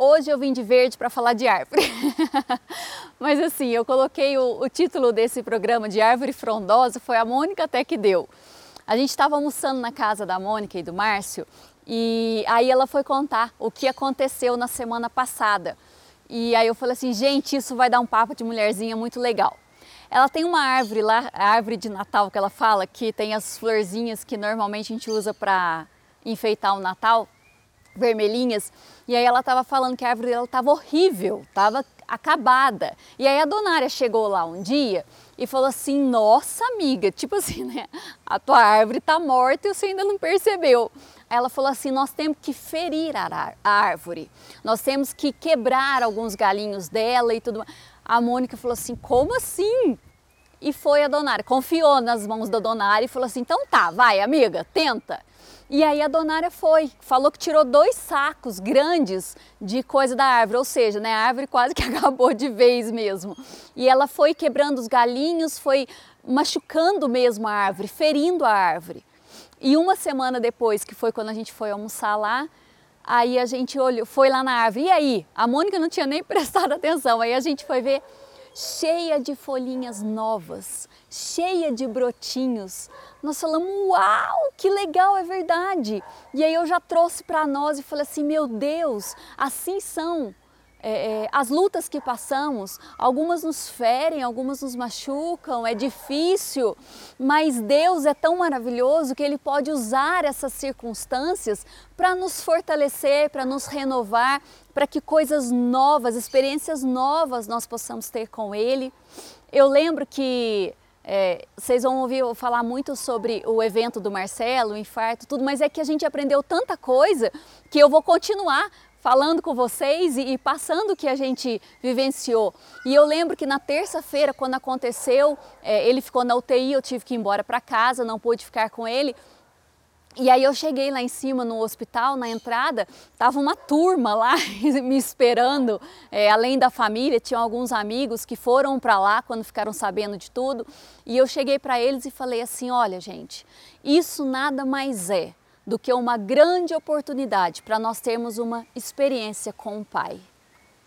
Hoje eu vim de verde para falar de árvore. Mas assim, eu coloquei o, o, título desse programa de Árvore Frondosa, foi a Mônica até que deu. A gente estava almoçando na casa da Mônica e do Márcio e aí ela foi contar o que aconteceu na semana passada. E aí eu falei assim, gente, isso vai dar um papo de mulherzinha muito legal. Ela tem uma árvore lá, a árvore de Natal que ela fala, que tem as florzinhas que normalmente a gente usa para enfeitar o Natal vermelhinhas. E aí ela estava falando que a árvore dela estava horrível, estava acabada. E aí a donária chegou lá um dia e falou assim: Nossa, amiga, tipo assim, né? A tua árvore está morta e você ainda não percebeu. Ela falou assim: Nós temos que ferir a árvore, nós temos que quebrar alguns galinhos dela e tudo. A Mônica falou assim: Como assim? E foi a donária, confiou nas mãos da donária e falou assim: Então tá, vai, amiga, tenta. E aí a donária foi, falou que tirou dois sacos grandes de coisa da árvore, ou seja, né, a árvore quase que acabou de vez mesmo. E ela foi quebrando os galinhos, foi machucando mesmo a árvore, ferindo a árvore. E uma semana depois, que foi quando a gente foi almoçar lá, aí a gente olhou, foi lá na árvore. E aí? A Mônica não tinha nem prestado atenção. Aí a gente foi ver cheia de folhinhas novas, cheia de brotinhos. Nós falamos, uau, que legal, é verdade. E aí eu já trouxe para nós e falei assim, meu Deus, assim são é, é, as lutas que passamos, algumas nos ferem, algumas nos machucam, é difícil, mas Deus é tão maravilhoso que Ele pode usar essas circunstâncias para nos fortalecer, para nos renovar, para que coisas novas, experiências novas nós possamos ter com Ele. Eu lembro que é, vocês vão ouvir falar muito sobre o evento do Marcelo, o infarto, tudo, mas é que a gente aprendeu tanta coisa que eu vou continuar falando com vocês e, e, passando o que a gente vivenciou. E eu lembro que na terça-feira, quando aconteceu, é, ele ficou na UTI, eu tive que ir embora para casa, não pude ficar com ele. E aí eu cheguei lá em cima no hospital, na entrada, tava uma turma lá me esperando, é, além da família, tinham alguns amigos que foram para lá quando ficaram sabendo de tudo. E eu cheguei para eles e falei assim: olha, gente, isso nada mais é do que uma grande oportunidade para nós termos uma experiência com o Pai.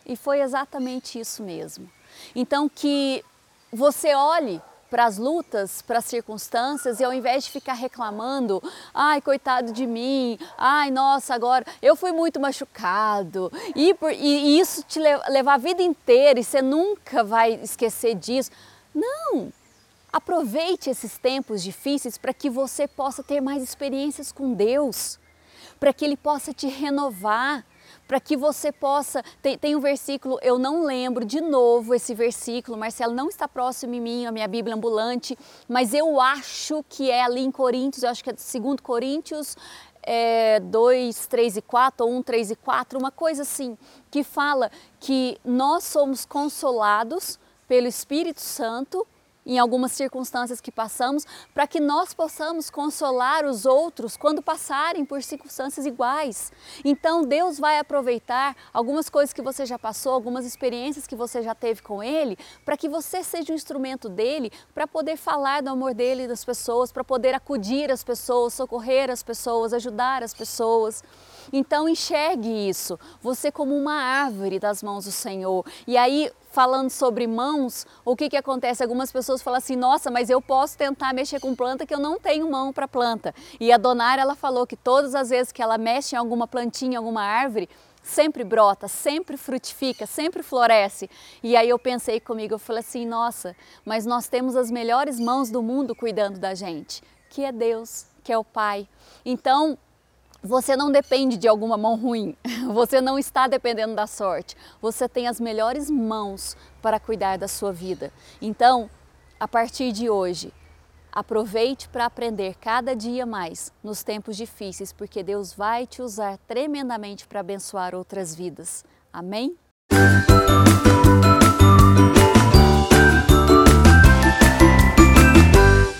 E foi exatamente isso mesmo. Então, que você olhe para as lutas, para as circunstâncias e ao invés de ficar reclamando, ai, coitado de mim, ai, nossa, agora eu fui muito machucado, e, por, e isso te levar a vida inteira e você nunca vai esquecer disso. Não! Aproveite esses tempos difíceis para que você possa ter mais experiências com Deus, para que Ele possa te renovar, para que você possa. Tem, tem, um versículo, eu não lembro de novo esse versículo, Marcelo não está próximo em mim, a minha Bíblia ambulante, mas eu acho que é ali em Coríntios, eu acho que é 2 Coríntios é, 2, 3 e 4, ou 1, 3 e 4, uma coisa assim, que fala que nós somos consolados pelo Espírito Santo em algumas circunstâncias que passamos, para que nós possamos consolar os outros quando passarem por circunstâncias iguais. Então Deus vai aproveitar algumas coisas que você já passou, algumas experiências que você já teve com Ele, para que você seja um instrumento dele para poder falar do amor dele das pessoas, para poder acudir as pessoas, socorrer as pessoas, ajudar as pessoas. Então enxergue isso, você como uma árvore das mãos do Senhor. E aí falando sobre mãos, o que, que acontece? Algumas pessoas falam assim, nossa, mas eu posso tentar mexer com planta que eu não tenho mão para planta. E a Donara, ela falou que todas as vezes que ela mexe em alguma plantinha, alguma árvore, sempre brota, sempre frutifica, sempre floresce. E aí eu pensei comigo, eu falei assim, nossa, mas nós temos as melhores mãos do mundo cuidando da gente, que é Deus, que é o Pai. Então, você não depende de alguma mão ruim, você não está dependendo da sorte, você tem as melhores mãos para cuidar da sua vida. Então, a partir de hoje, aproveite para aprender cada dia mais nos tempos difíceis, porque Deus vai te usar tremendamente para abençoar outras vidas. Amém?